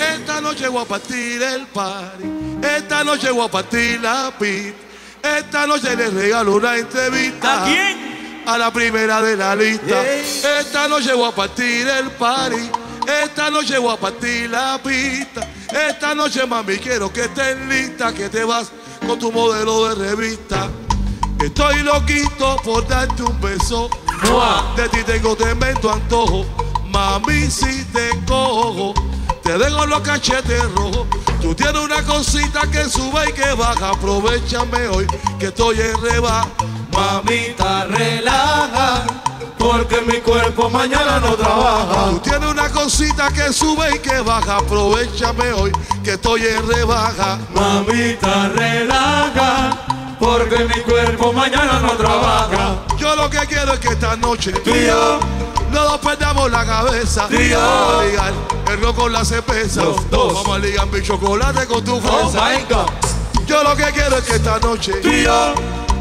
Esta noche voy a partir el party. Esta noche voy a partir la pit. Esta noche les regalo una entrevista. ¿A la primera de la lista. Esta noche voy a partir el party. Esta noche voy a partir la pista. Esta noche, mami, quiero que estés lista, que te vas con tu modelo de revista. Estoy loquito por darte un beso. De ti tengo tremendo antojo Mami, si te cojo, te dejo los cachetes rojos. Tú tienes una cosita que sube y que baja. Aprovechame hoy que estoy en reba. Mamita, relaja, porque mi cuerpo mañana no trabaja. Tú tienes una cosita que sube y que baja. Aprovechame hoy que estoy en rebaja. Mamita, relaja porque mi cuerpo mañana no trabaja. Yo lo que quiero es que esta noche tú y yo cuando perdamos la cabeza, Tío. vamos a ligar el rock con la cerveza. Los dos. Vamos a ligar mi chocolate con tu fuerza. Oh my God. Yo lo que quiero es que esta noche, Tío.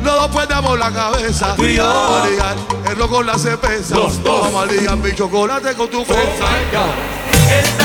no perdamos la cabeza. Tío. Vamos a ligar el rock con la cerveza. Los dos. Vamos a ligar mi chocolate con tu fuerza. Oh my God.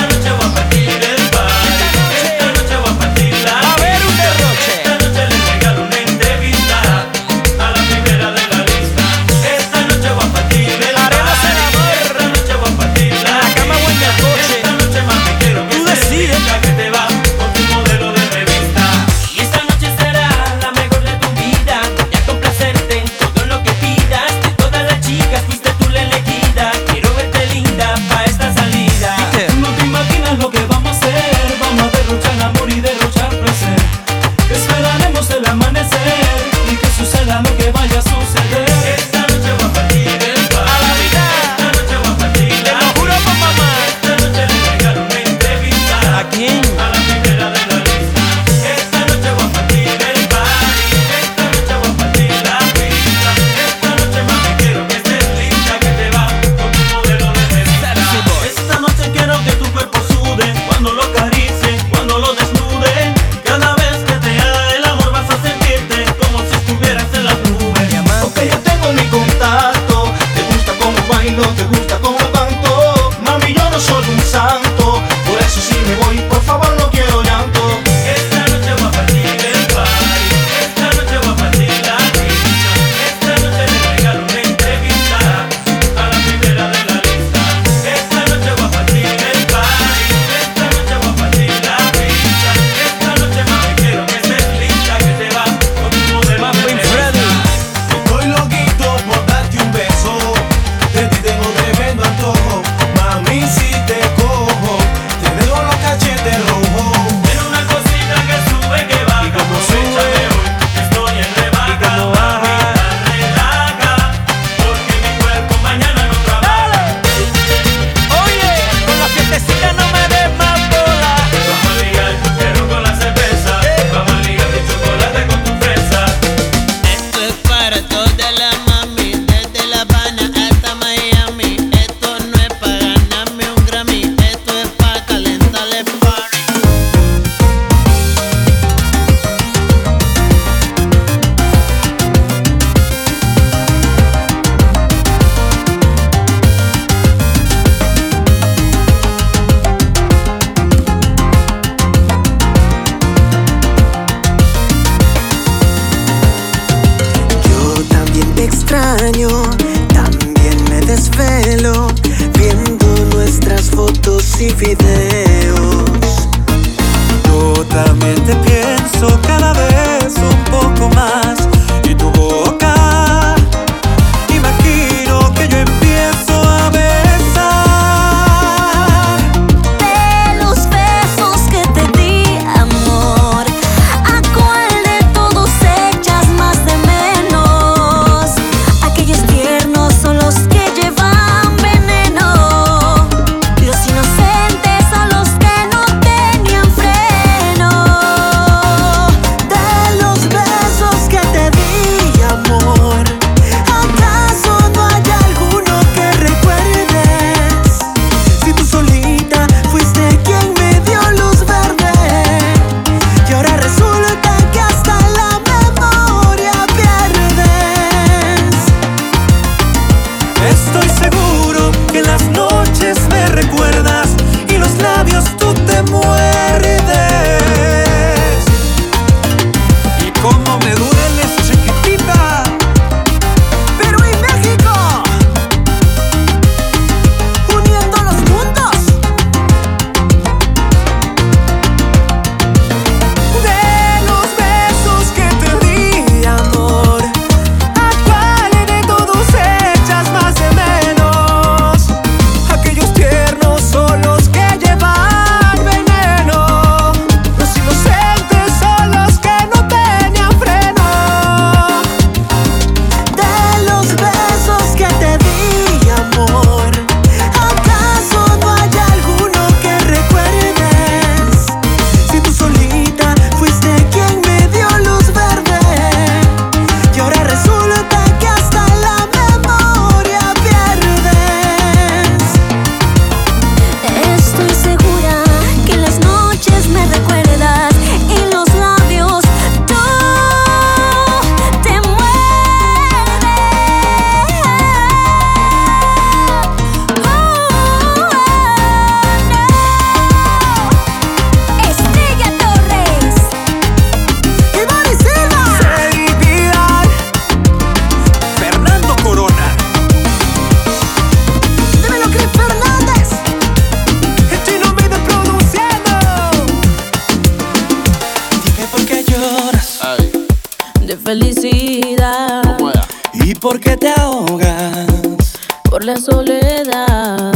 La soledad.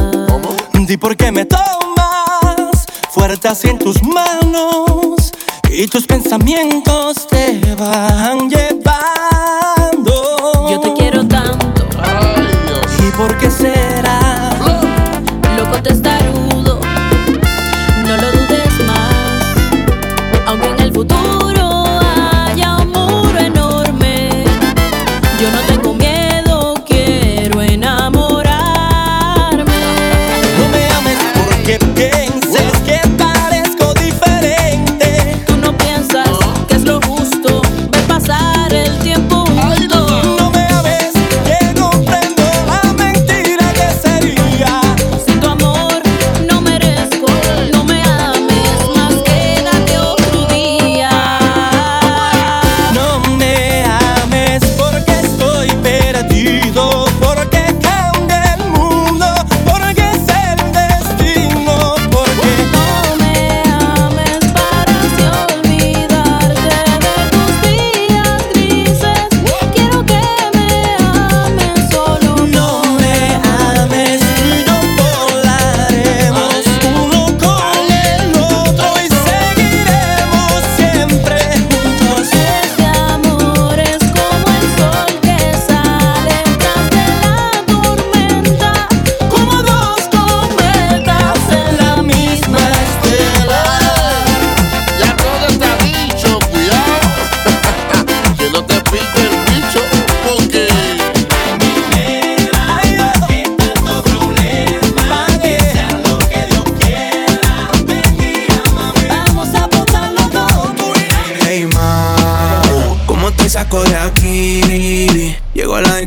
¿Y por qué me tomas fuerte así en tus manos? Y tus pensamientos te van llevando. Yo te quiero tanto. ¿Y por qué será?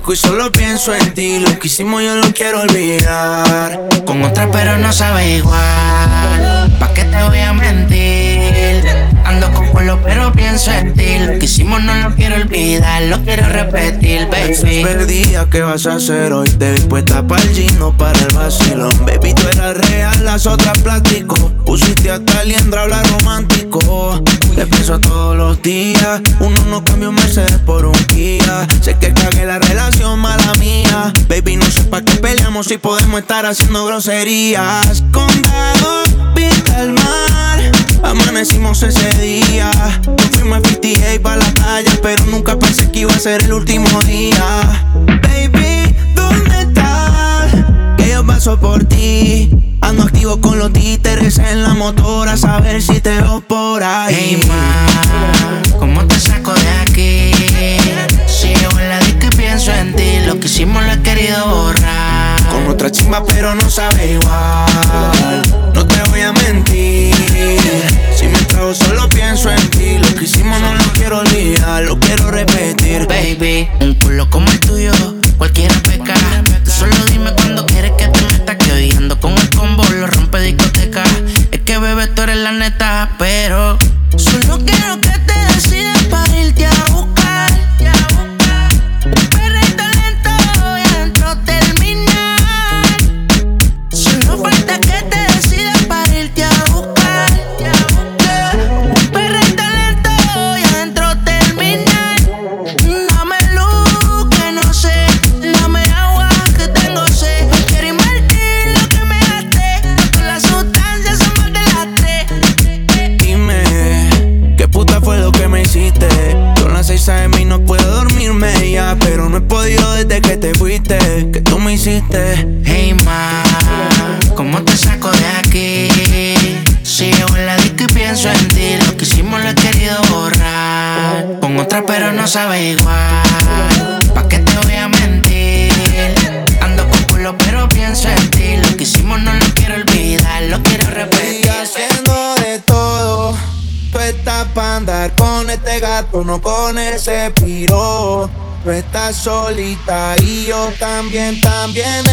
Y solo pienso en ti. Lo que hicimos yo lo quiero olvidar. Con otra pero no sabe igual. ¿Pa' qué te voy a mentir? Pero pienso en ti. Lo que hicimos no lo quiero olvidar, lo quiero repetir, baby. Perdida, ¿qué vas a hacer hoy? Te vi puesta para el gino, para el vacilón. Baby, tú eras real, las otras plástico. Pusiste hasta liendra, hablar romántico. Te pienso todos los días. Uno no cambia un Mercedes por un Kia. Sé que cagué la relación, mala mía. Baby, no sé pa' qué peleamos si podemos estar haciendo groserías. Condado, vista al mar. Amanecimos ese día. Nos fuimos a 58 para la playa, pero nunca pensé que iba a ser el último día. Baby, ¿dónde estás? Que yo paso por ti. Ando activo con los títeres en la motora, a saber si te veo por ahí. Hey ma, ¿cómo te saco de aquí? Si yo en la disco pienso en ti, lo que hicimos lo he querido borrar. Con otra chimba, pero no sabe igual. No te voy a mentir. Si me trago, solo pienso en ti. Lo que hicimos no lo quiero olvidar, lo quiero repetir. Baby, un culo como el tuyo, cualquiera peca. Solo dime cuando quieres que te meta. Que hoy ando con el combo, lo rompe discoteca. Es que bebé, tú eres la neta, pero solo solita y yo también, también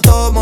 todo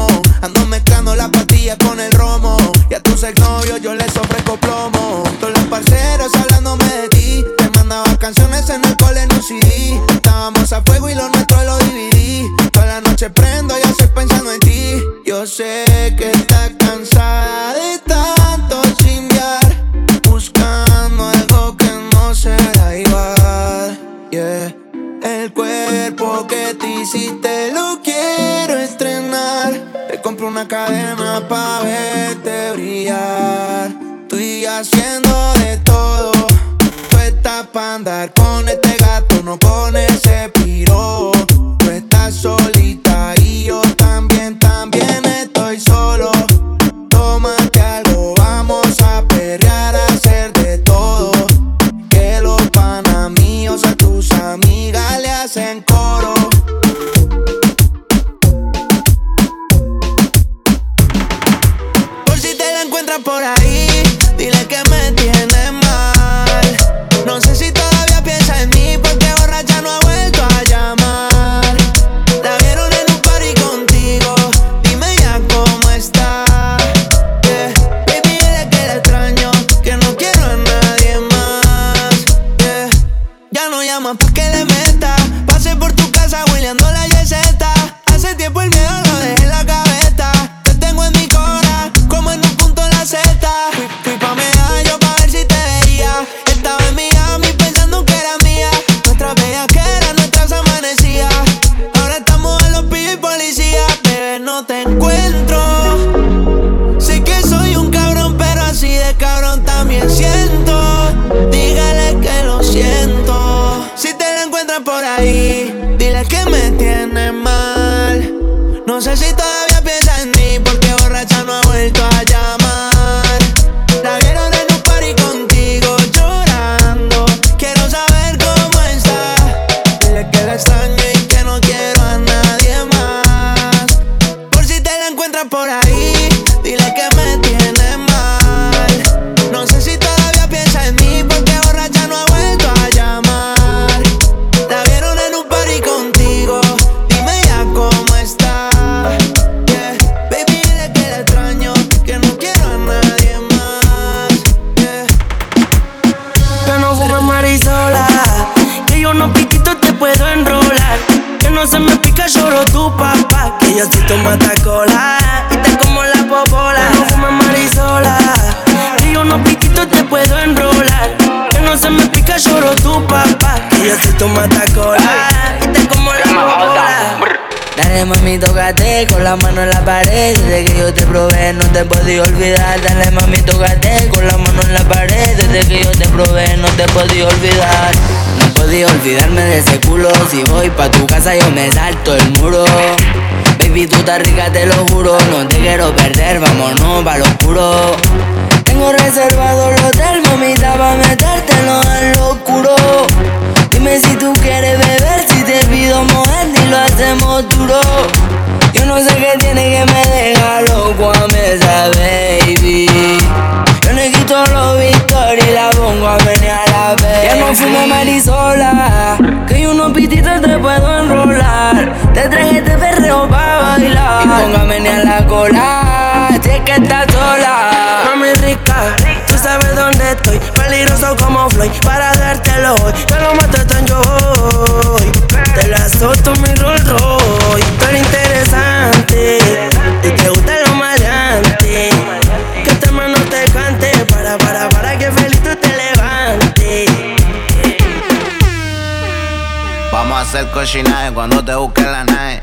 No te podía olvidar. Dale mami, tócate con la mano en la pared. Desde que yo te probé, no te podía olvidar. No podía olvidarme de ese culo. Si voy pa' tu casa, yo me salto el muro. Baby, tú estás rica, te lo juro. No te quiero perder, vámonos pa' lo oscuro. Tengo reservado el hotel, mamita, pa' metértelo en lo oscuro. Te traje este perreo pa' bailar. y Póngame ni a la cola, si es que estás sola. Mami rica, tú sabes dónde estoy. Peligroso como Floyd, para dártelo hoy. Te lo mato, en yo hoy. Te la soto mi rol, hacer cochinaje cuando te busque la nave.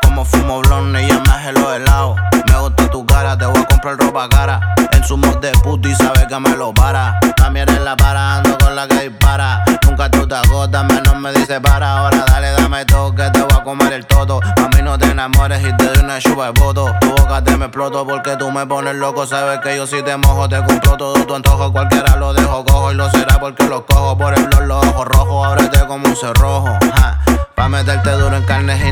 como fumo blonde y ya me hace los helados. Me gusta tu cara, te voy a comprar ropa cara. En su mod de puto y sabe que me lo para. También eres la para, ando con la que dispara. Nunca tú te agotas, menos me dice para. Ahora dale, dame toque, te voy a comer el toto. A mí no te enamores y te doy una chupa de voto. Tu boca te me exploto porque tú me pones loco. Sabes que yo si te mojo, te compro todo tu antojo. Cualquiera lo dejo cojo.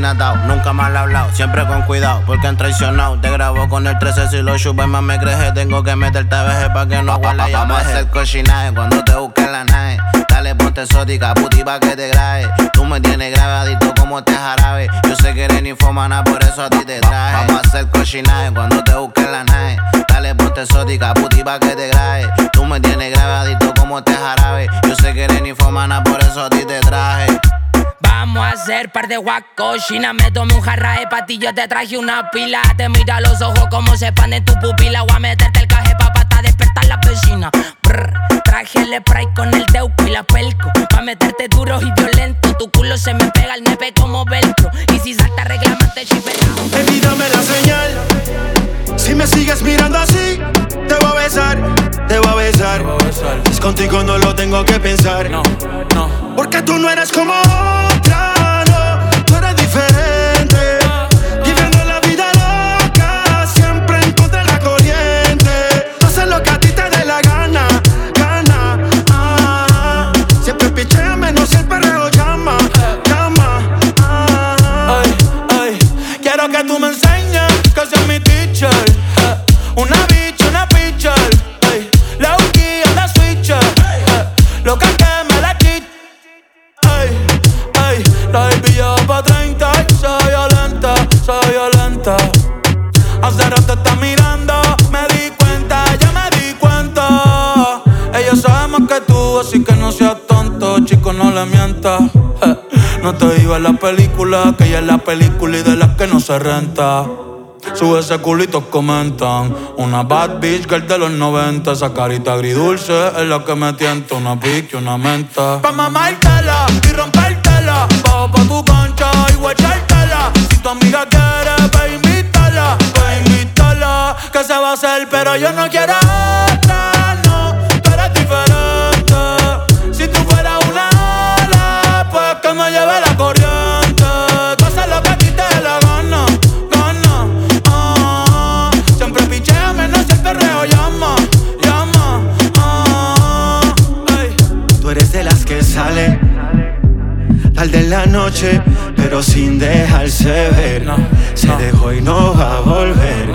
Nunca mal hablado, siempre con cuidado, porque han traicionado. Te grabo con el 13 si lo chupes más me creje. Tengo que meterte a veje pa' que no huela Vamos a hacer cochinaje cuando te busque la nave. Dale, ponte exótica, puti pa' que te grabe. Tú me tienes grabadito como te jarabe. Yo sé que eres ninfomana, por eso a ti te traje. Vamos a hacer cochinaje cuando te busque la nave. Dale, ponte exótica, puti pa' que te grabe. Tú me tienes grabadito como te jarabe. Yo sé que eres ninfomana, por eso a ti te traje. Vamos a hacer par de guacochina. Me tomé un jarra de patillo, te traje una pila. Te mira los ojos como se expanden tu pupila. Voy a meterte el caje la vecina. Brr, traje el spray con el teuco y la pelco. Pa' meterte duro y violento. Tu culo se me pega al nepe como velcro. Y si salta, reclamate chipetao. Baby, dame la señal. Si me sigues mirando así, te voy a besar, te voy a besar. Es contigo no lo tengo que pensar. No, no. Porque tú no eres como otra, así que no seas tonto, chico, no le mientas. Eh, No te digas la película, que ella es la película y de las que no se renta. Sube ese culito, comentan. Una bad bitch girl de los 90. Esa carita agridulce es la que me tienta. Una pique, una menta. Pa' mamártela y rompértela. Bajo pa' tu cancha y guachártela. Si tu amiga quiere, pa' invitarla. Pa' invitarla. Que se va a hacer, pero yo no quiero tarde en la noche, pero sin dejarse ver. Se dejó y no va a volver.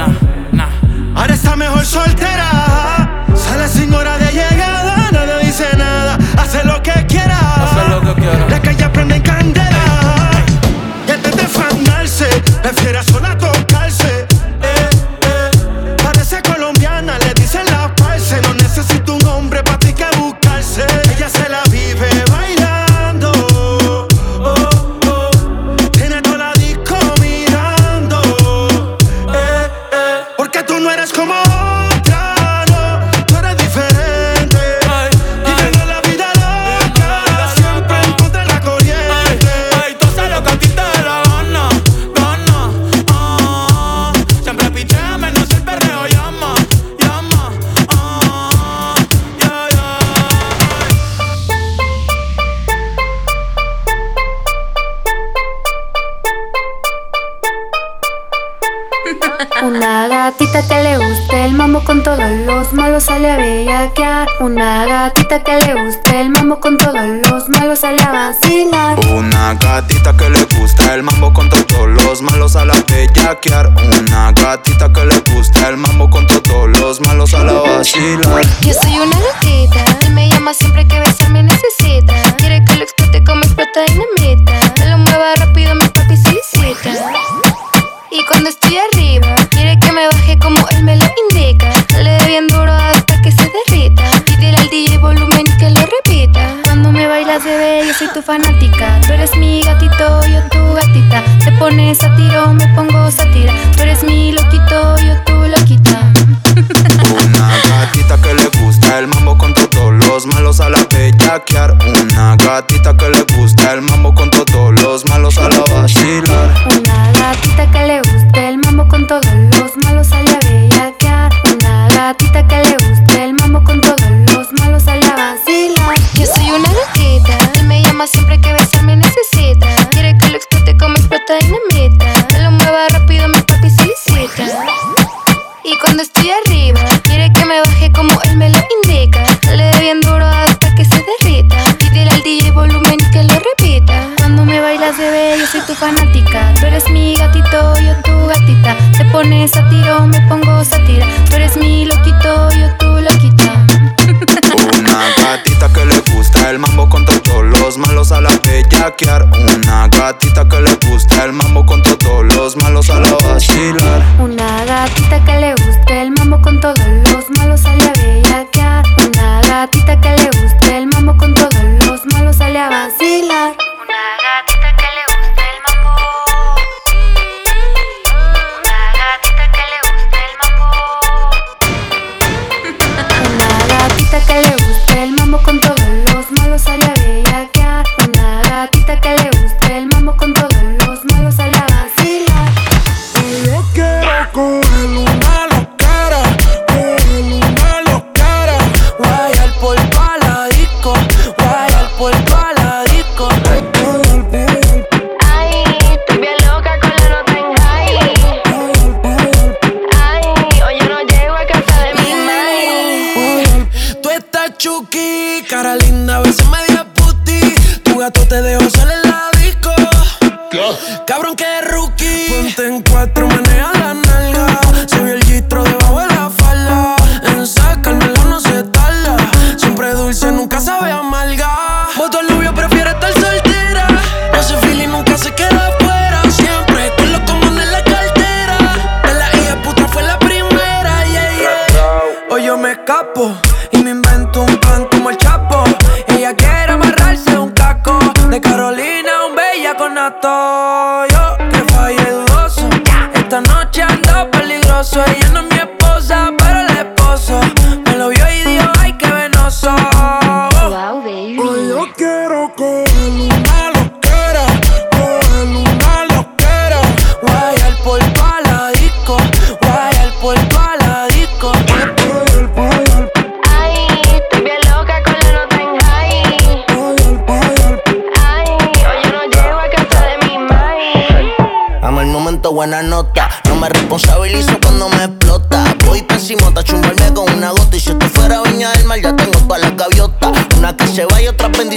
Ahora está mejor soltera. Sale sin hora de llegada, nadie dice nada. Hace lo que quiera. La calle prende en candela. Gatita que le guste el mambo con todos los malos sale a bellaquear. Una gatita que le guste el mambo con todos los malos sale a vacilar. Una gatita que le gusta el mambo con todos los malos a la bellaquear. Una gatita que le gusta el mambo con todos los malos a la vacilar. Yo soy una gatita, él me llama siempre que besarme necesita. Quiere que lo explote como explota dinamita. Me lo mueva rápido, mi papi solicita. Y cuando estoy arriba, quiere que me baje como él me lo indica. Le bien duro hasta que se derrita. Pídele al DJ volumen que lo repita. Cuando me bailas, bebé, yo soy tu fanática. Tú eres mi gatito, yo tu gatita. Te pones a tiro, me pongo satira. Tú eres mi loquito, yo tu loquita. Una gatita que le gusta el mambo con todos los malos a la de. Una gatita que le gusta el mambo con todos los malos a la vacilar. Una gatita que le gusta el mambo con todos los malos a la de. Una gatita que le gusta el mambo con todos los malos a la vacilar. Yo soy una gatita. Él me llama siempre que besarme necesita. Quiere que lo explote como explota dinamita. Que lo mueva rápido, mi papi solicita. Y cuando estoy arriba tu fanática. Tú eres mi gatito, yo tu gatita. Te pones a tiro, me pongo sátira. Tú eres mi loquito, yo tu loquita. Una gatita que le gusta el mambo con todos los malos a la bellaquear. Una gatita que le gusta el mambo con todos los malos a la vacilar. Una gatita que le guste el mambo con todos los malos a bellaquear. Una gatita que le guste el mambo con todos los malos sale a vacilar.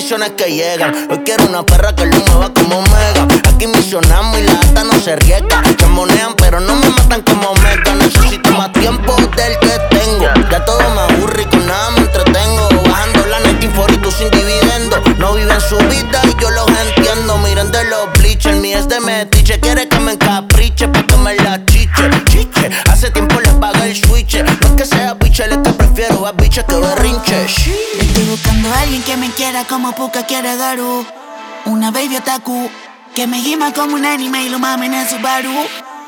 Bendiciones que llegan. Hoy quiero una perra que lo mueva como mega. Aquí misionamos y la gata no se riega. Chamonean, pero no me matan como mega. Necesito más tiempo del que tengo. Ya todo me aburre y con nada me entretengo. Bajando la net y sin dividendo. No viven su vida y yo los entiendo. Miren de los bleachers, mi es de metiche. Quiere que me encapriche pa' que la chiche. Chiche, hace tiempo le pagué el switch. No es que sea biche, es Estoy buscando a alguien que me quiera como Puka quiere Garu. Una baby otaku que me gima como un anime y lo mamen en su baru.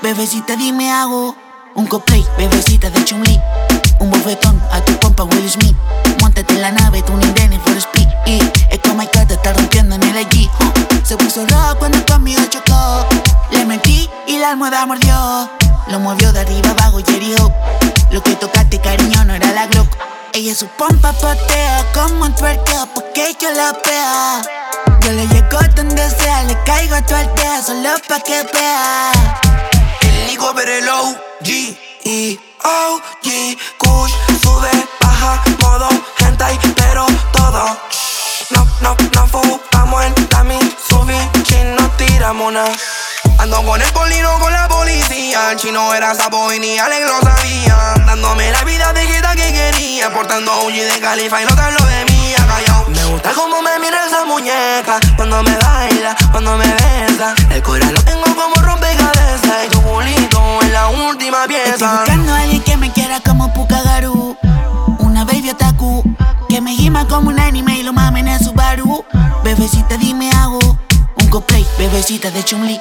Bebecita, dime hago un cosplay, bebecita de Chun-Li. Un bofetón a tu compa Will Smith. Montate en la nave, tu Nintendo for speed. Y es como el te está rompiendo en el allí. Se puso rojo cuando conmigo chocó. Le metí y la almohada mordió. Lo movió de arriba abajo y. Lo que tocaste, cariño, no era la Glock. Ella su pompa patea como un twerkeo porque yo la vea. Yo le llego donde sea, le caigo a tu aldea solo pa' que vea. El higo ver el OG y OG Kush sube, baja, modo hentai, pero todo. No, no, no fumamos en la Mitsubishi, no tiramos nada. Ando con el polino con la policía. El chino era sapo y ni Alex lo sabía. Dándome la vida de jeta que quería. Portando OG de Califa y no te hablo de mí. Callao. Me gusta como me mira esa muñeca. Cuando me baila, cuando me besa. El corazón lo tengo como rompecabezas. Y tu culito es la última Estoy pieza. buscando a alguien que me quiera como Pukagaru. Una baby otaku que me gima como un anime y lo mamen en su baru. Bebecita, dime hago un cosplay, bebecita de Chun-Li.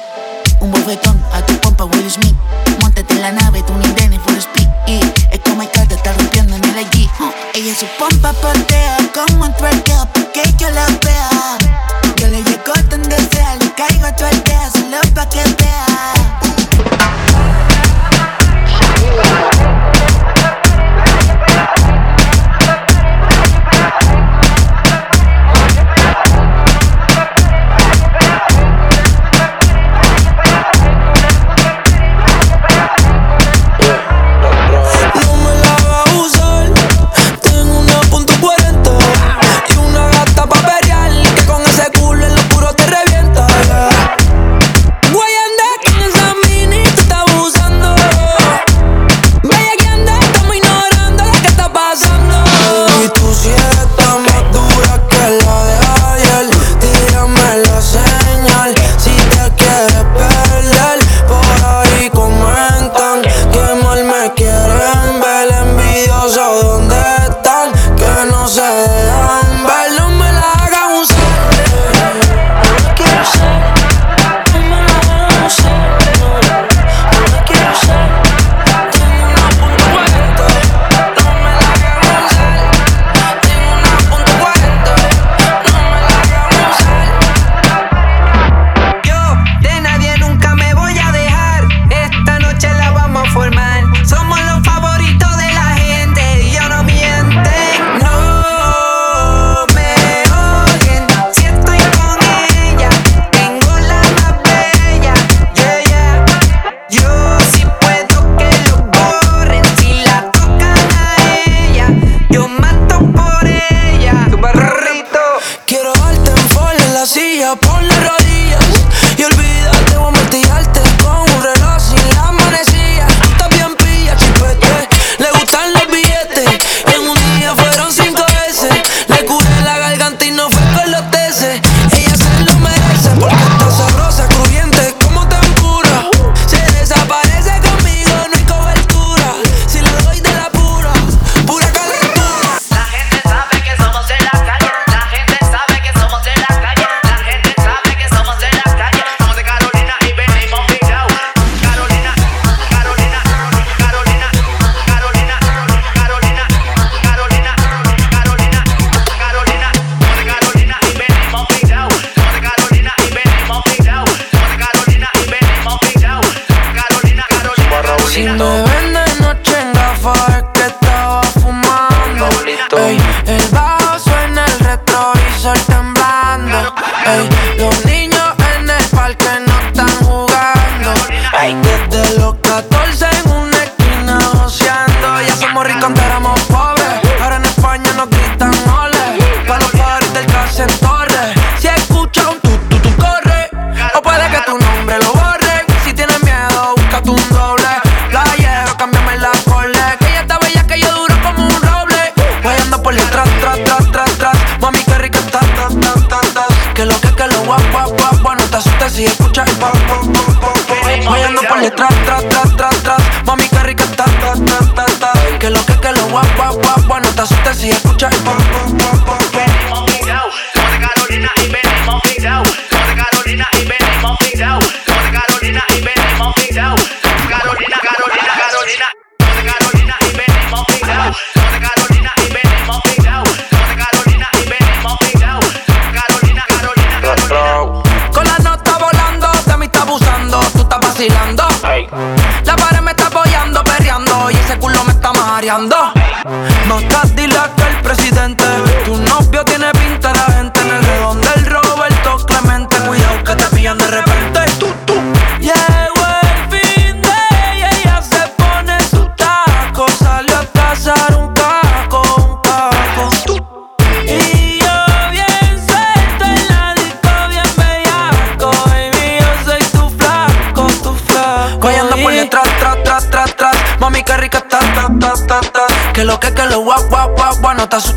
Un bofetón a tu pompa Will Smith. Montate en la nave, tu Nintendo for speed. Y es como el te está rompiendo en el allí. Ella su pompa patea como un twerkeo porque yo la vea. Yo le llego donde sea, le caigo a tu aldea solo pa' que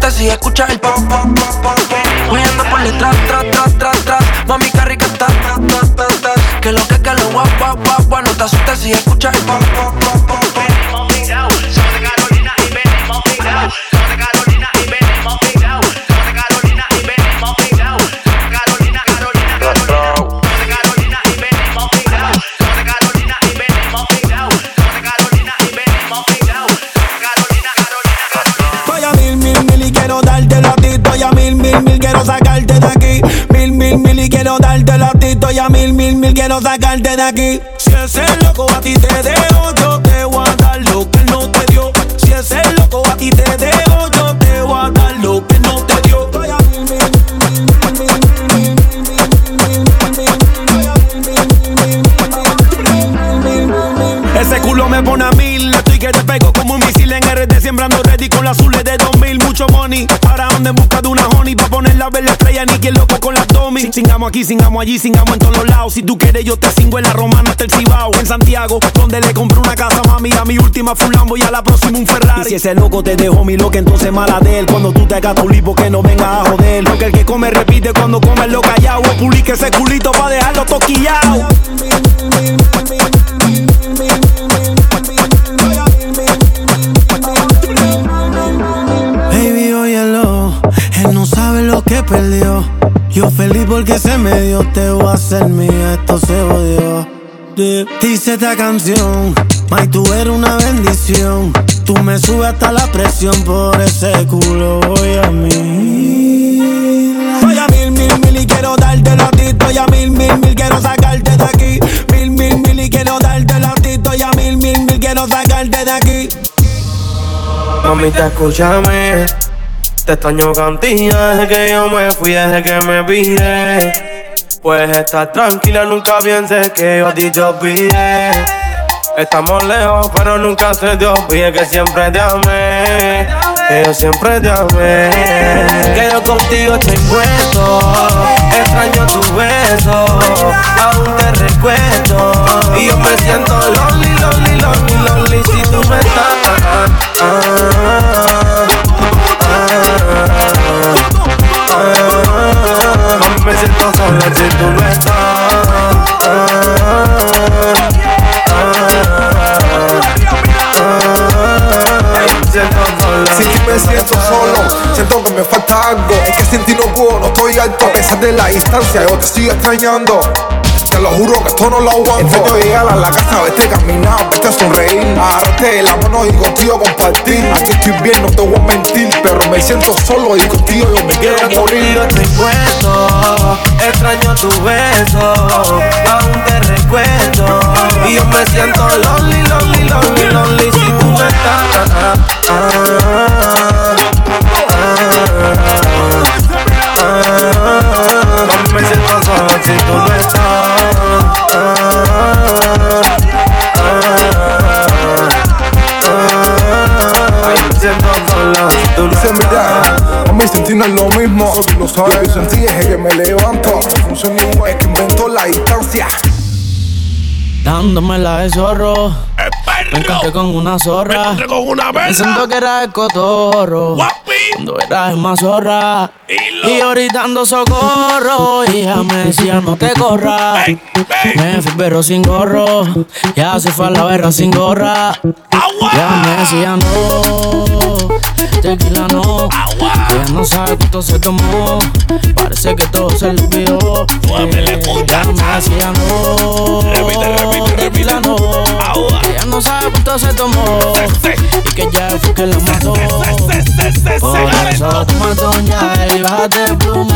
gusta si es game. Singamos aquí, singamos allí, singamos en todos los lados. Si tú quieres, yo te singo en la romana hasta el Cibao. En Santiago, donde le compré una casa, mami. A mi última fue un Lambo y a la próxima un Ferrari. Y si ese loco te dejó mi loca, entonces mala de él. Cuando tú te hagas tu lipo, que no venga a joder. Porque el que come repite cuando come lo callado. Publique ese culito pa' dejarlo toquillao. Baby, óyelo, él no sabe lo que perdió. Yo feliz porque se me dio, te voy a hacer mía, esto se odió. Dice esta canción, May, tú eres una bendición. Tú me subes hasta la presión, por ese culo voy a mí. Voy a mil, mil, mil y quiero dártelo a ti. Estoy a mil, mil, mil, quiero sacarte de aquí. Mil, mil, mil y quiero dártelo a ti. Estoy a mil, mil, mil, quiero sacarte de aquí. Mamita, escúchame. Te extraño cantidad desde que yo me fui, desde que me pide. Pues estás tranquila, nunca pienses que yo a ti te olvidé. Estamos lejos, pero nunca se te olvide que siempre te amé. Que yo siempre te amé. Que contigo estoy puesto. Extraño tu beso. Aún te recuerdo. Y yo me siento lonely, lonely, lonely, lonely. Si tú me estás. Ah, ah, ah. Solo si tú no estás. Sin ti me siento solo, siento que me falta algo. Es que sin ti no puedo, no estoy alto. A pesar de la distancia, yo te sigo extrañando. Te lo juro que esto no lo aguanto. Entre yo llegar a la casa, vete caminar, vete a sonreír. Agarrarte de la mano y contigo compartir. Aquí estoy bien, no te voy a mentir. Pero me siento solo y contigo yo me quiero morir. Yo te encuentro, extraño tu beso, aún te recuerdo. Y yo me siento lonely, lonely, lonely, lonely si tú no estás. No me siento si tú no estás. No es lo mismo. Solo lo sabes. Yo sentí es que me levanto. No funciona igual, es que inventó la distancia. Dándomela de zorro. Me encontré con una zorra. Me, con una siento que era el cotorro. Cuando era el más zorra. Y yo gritando socorro. Y ella me decía no te corras. Me fui pero sin gorro. Ya se fue a la verga sin gorra. Ya me decía no. Tequila no. Ella no sabe cuánto se tomó. Parece que todo se le olvidó. Ya me decía no. Tequila no. Ella no sabe cuánto se tomó. Y que ya fue que la mató. Por eso un ya y bájate el plume.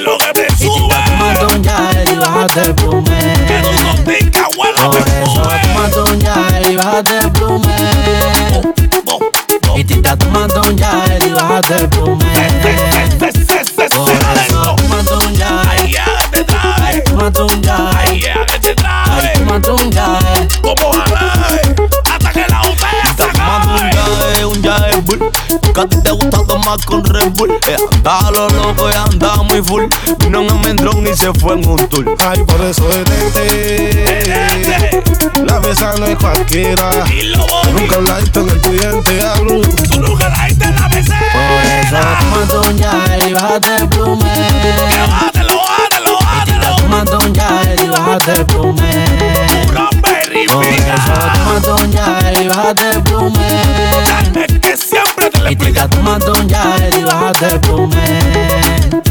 lo que te sube. Un ya y bájate el plume. Por eso un ya y bájate el plume. Y te está tomando un ya y el plume. Por eso tómate un ya. Tómate un ya. Tómate un ya. Como jarabe, hasta que la botella se tomando un yae, un yae bull Que a ti te gusta tomar con Red Bull. Eh, Andaba lo loco y andaba muy full. Vino en Almendrón y se fue en un tour. Ay, por eso detente La mesa no es cualquiera. Nunca hablaste en el cliente hablo Tú nunca la diste en la mesa. Por eso tómate un ya y bájate el plume. Bájatelo, bájatelo, bájatelo. Tómate un ya y bájate el plume. Por eso tómate un ya y bájate el plume. Que te lo Y un ya y bájate el plume.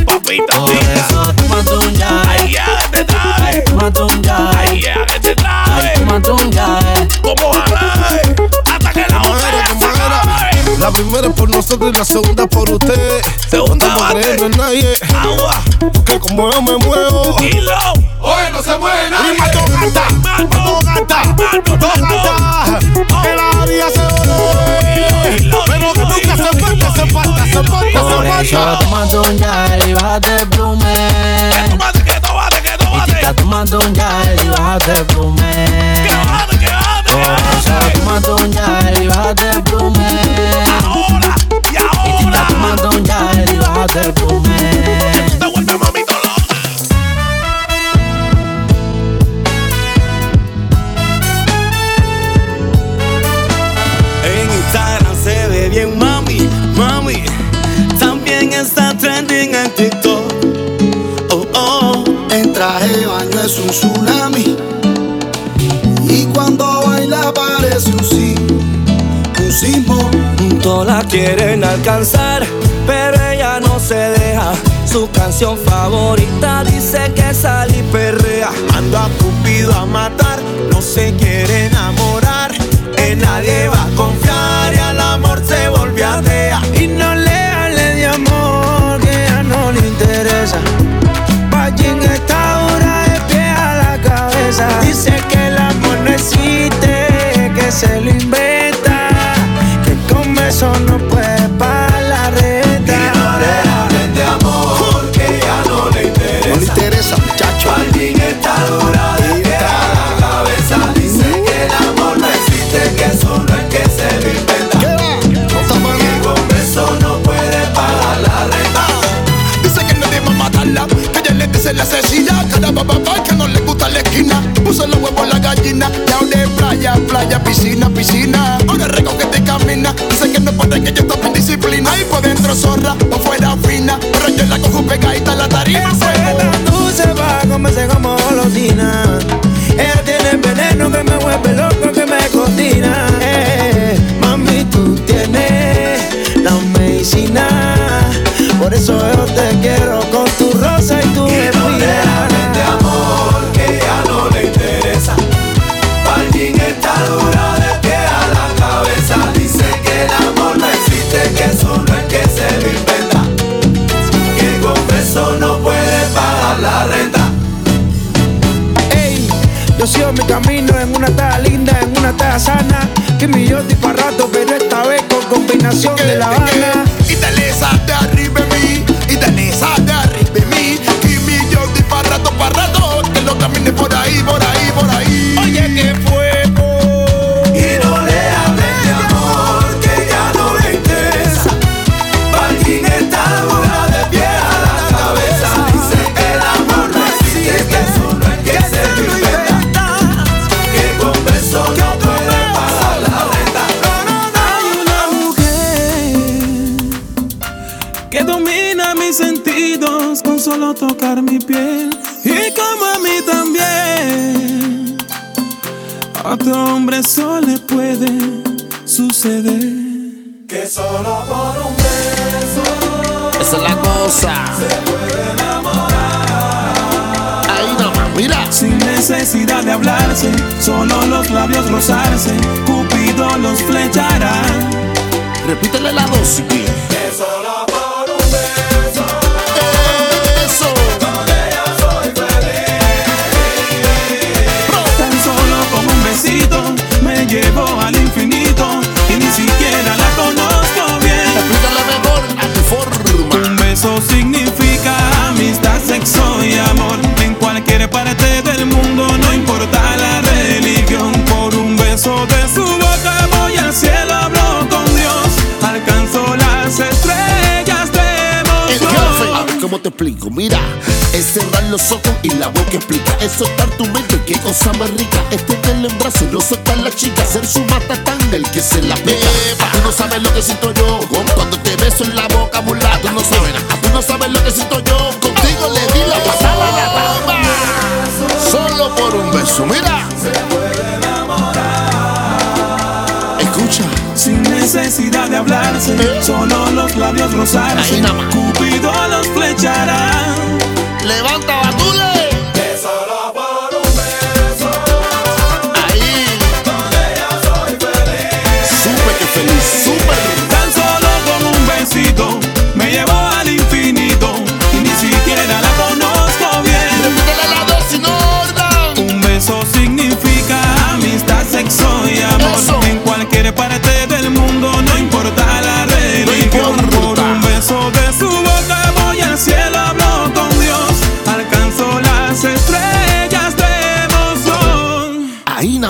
Papita, Por eso tómate un ya. Ay, ya te trae. Tómate un ya. Ay, ya que te trae. Tómate un ya. Como jarabe, hasta que la botella se acabe. La primera es por nosotros y la segunda por usted. Segunda No bate. creyendo en nadie. Agua, Porque como yo me muevo. Hilo. Oye, no se mueve nadie. Y mato gata, Mato gata. Mato Mato gata. Que la haría se ole Pero que nunca se falta, se falta, se falta, Por se eso falta tómate un ya y bájate el plume. Que tómate, que Y te tómate. está tomando un ya y bájate el plume. Que bájate, ya y el. Ahora, y Y ahora. y bájate el plume. Te vuelve mamito. En Instagram se ve bien mami, mami. También está trending en TikTok. Oh, oh. En traje baño es un tsunami. Todos la quieren alcanzar, pero ella no se deja. Su canción favorita dice que sale y perrea. Anda cupido a matar, no se quiere enamorar. En nadie va a confiar y al amor se volvió atea. Y no le hable de amor, que ya no le interesa. Vaya en esta hora de pie a la cabeza. Dice que el amor no existe, que se lo la cada papá que no le gusta la esquina, puso los huevos la gallina, ya de playa, playa, piscina, piscina, ahora rico que te camina, dice que no puede que yo tope en disciplina, y por dentro zorra, por fuera fina, pero yo la cojo pegadita a la tarima. Esa dulce va a comerse como golosina, ella tiene veneno que me vuelve loco, que me cocina, eh, mami tú tienes la medicina, por eso yo te yo sigo mi camino en una taza linda, en una taza sana. Que mi yo estoy pa' rato, pero esta vez con combinación de La Habana. De arriba de mí, esa de arriba de mí. Y mi yo di pa' rato, pa' rato, que lo camine por ahí, por ahí, por ahí. Piel y como a mí también. A otro hombre eso le puede suceder. Que solo por un beso Esa es la cosa. Ahí nomás, mira. Sin necesidad de hablarse, solo los labios rozarse, Cupido los flechará. Repítele la dosis. ¿Cómo te explico? Mira, es cerrar los ojos y la boca explica. Es soltar tu mente, qué cosa más rica. Es tenerla en brazos, no soltar la chica. Ser su matatán, el que se la pega. Tú no sabes lo que siento yo cuando te beso en la boca, mulato. Tú no sabes, tú no sabes lo que siento yo. Contigo le di la pasada a la toma. Solo por un beso, mira. Necesidad de hablarse, solo los labios rozarse. Cupido los flechará. Levanta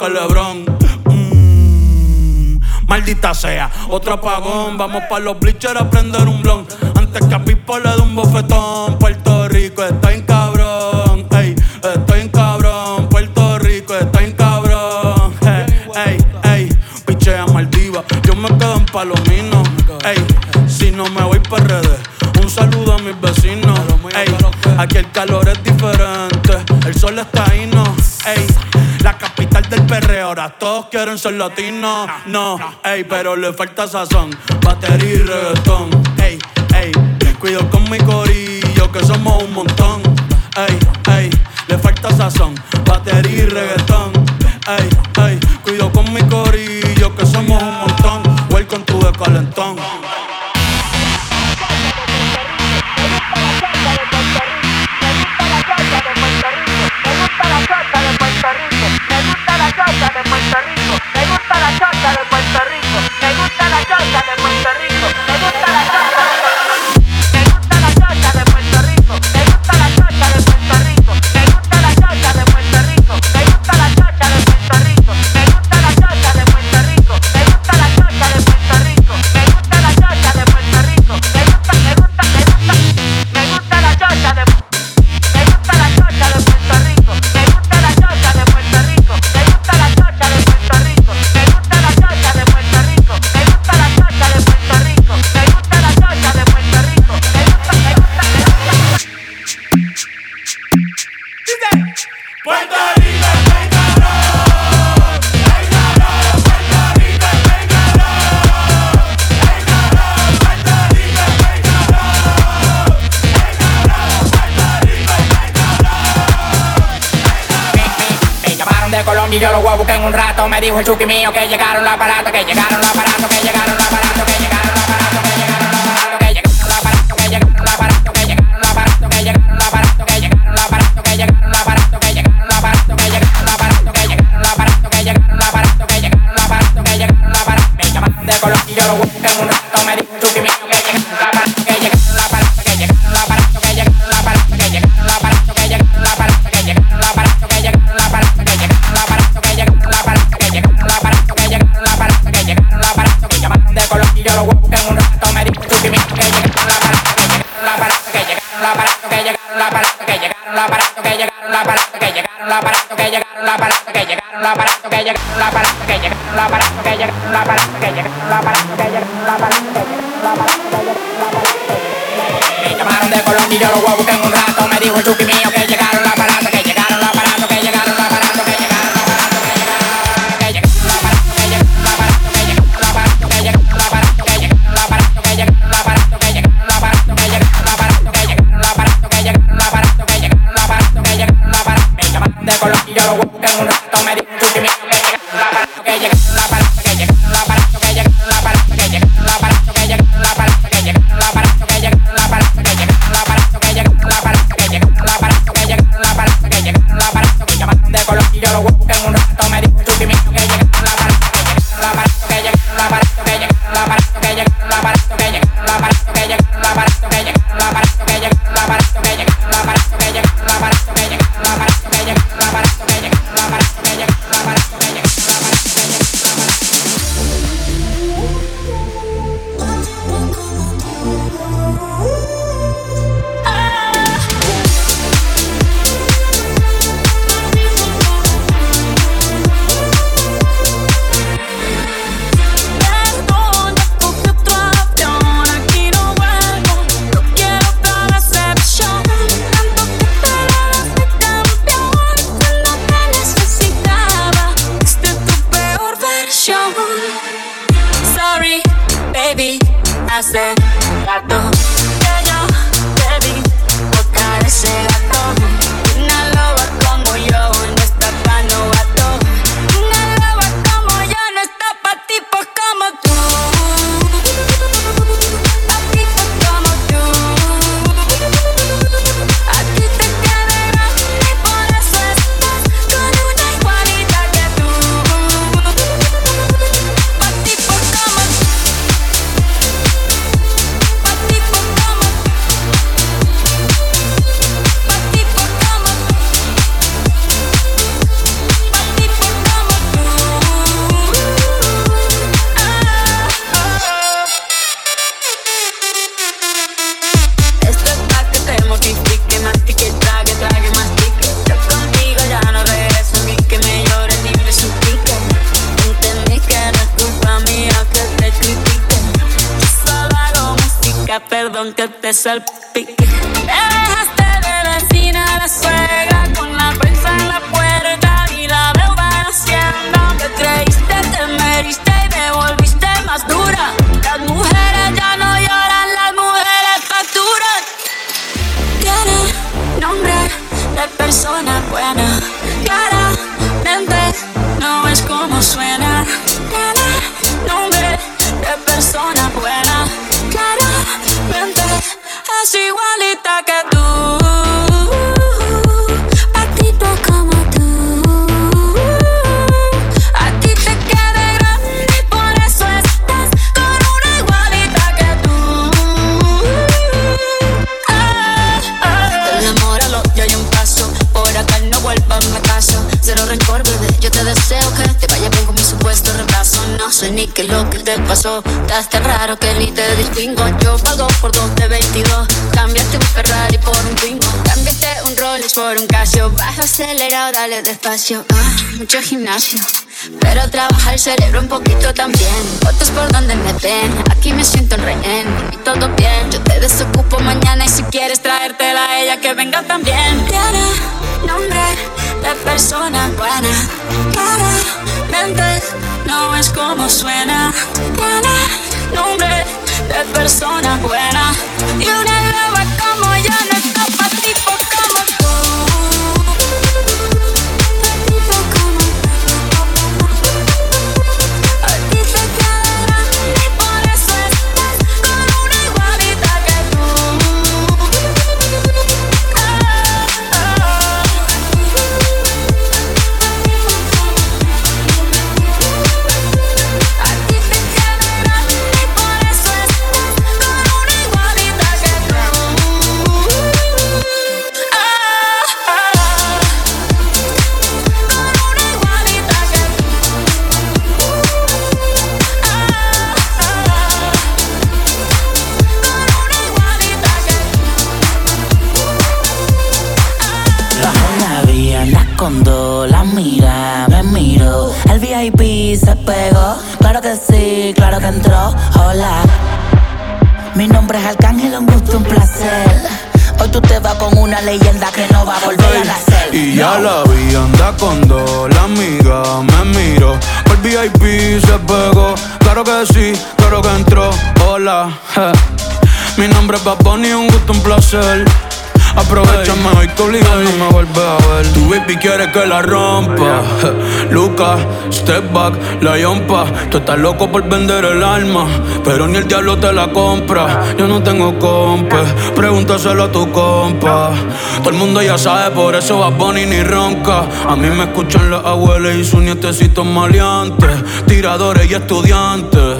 Que Lebron. Maldita sea, otro apagón. Vamos pa' los bleachers a prender un blon. Antes que a Pipo le dé un bofetón. ser latina, no, ey, pero le falta sazón, batería y reggaetón, ey, ey, cuido con mi corillo que somos un montón. dijo el Chucky mío que llegaron la parada que say ni qué es lo que te pasó. Estás tan raro que ni te distingo. Yo pago por dos de 22. Ferrari por un Twingo. Cambiaste un Rolex por un Casio. Baja acelerado, dale despacio. Ah, mucho gimnasio. Pero trabaja el cerebro un poquito también. Fotos por donde me ven. Aquí me siento en rehén. Y todo bien. Yo te desocupo mañana. Y si quieres traértela a ella, que venga también. Tiene nombre de persona buena. Claramente no es como suena. Tiene nombre de persona buena. Y una loba como El VIP se pegó, claro que sí, claro que entró. Hola, mi nombre es Arcángel, un gusto, un placer. Hoy tú te vas con una leyenda que no va a volver a nacer. Y ya la vi, anda con dos, la amiga me miró. Por VIP se pegó, claro que sí, claro que entró. Hola, mi nombre es Bad Bunny, un gusto, un placer. Aprovechame hoy que obligado no me vuelves a ver. Tu baby quiere que la rompa. Lucas, step back, la yompa. Tú estás loco por vender el alma, pero ni el diablo te la compra. Yo no tengo compa, pregúntaselo a tu compa. Todo el mundo ya sabe, por eso va Bunny ni ronca. A mí me escuchan las abuelas y sus nietecitos maleantes, tiradores y estudiantes.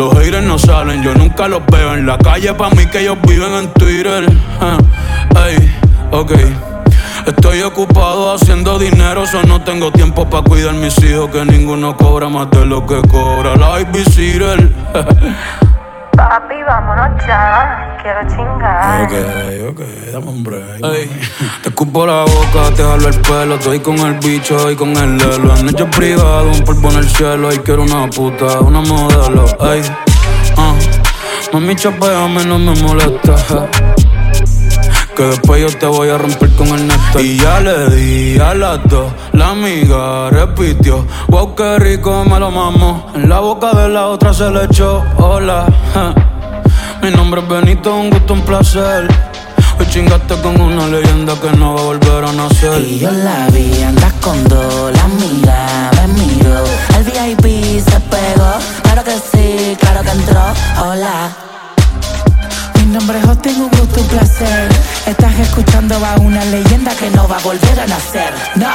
Los haters no salen, yo nunca los veo en la calle. Pa' mí que ellos viven en Twitter. Ah, Ey, ok. Estoy ocupado haciendo dinero, so no tengo tiempo para cuidar mis hijos. Que ninguno cobra más de lo que cobra la babysitter. Papi, vámonos ya. Quiero chingar. Ok, ok, dame un break. Ey, te escupo la boca, te jalo el pelo. Estoy con el bicho y con el lelo. En noche privado, un polvo en el cielo. Y quiero una puta, una modelo. Ey, ah, mami, chapeame, no me molesta. Que después yo te voy a romper con el neto. Y ya le di a las dos. La amiga repitió. Wow, qué rico me lo mamo. En la boca de la otra se le echó. Hola, ja. Mi nombre es Benito, un gusto, un placer. Hoy chingaste con una leyenda que no va a volver a nacer. Y yo la vi, andas con dos, la amiga me miró. El VIP se pegó, claro que sí, claro que entró. Hola. Mi nombre es Austin, un gusto, un placer. Estás escuchando a una leyenda que no va a volver a nacer. No.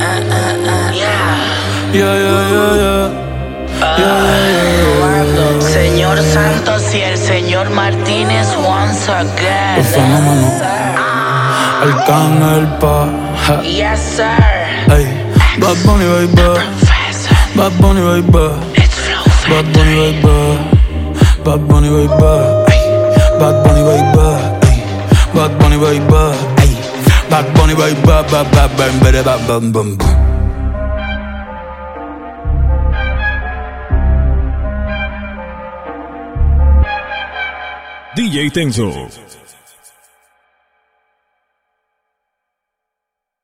Ah, ah, ah. Yeah, yeah, yeah, Señor Santos y el señor Martínez once again. El fenómeno. Arcángel pa. Yes, sir. Ey, Bad Bunny, baby. Bad Bunny, baby. Bad Bunny, baby. Bad Bunny, baby. Bad Bunny, baby. Bad Bunny, baby. Bad Bunny, baby. Bad, bad, bad, bad, bad, bad, bad, bad, bad. DJ Tenso.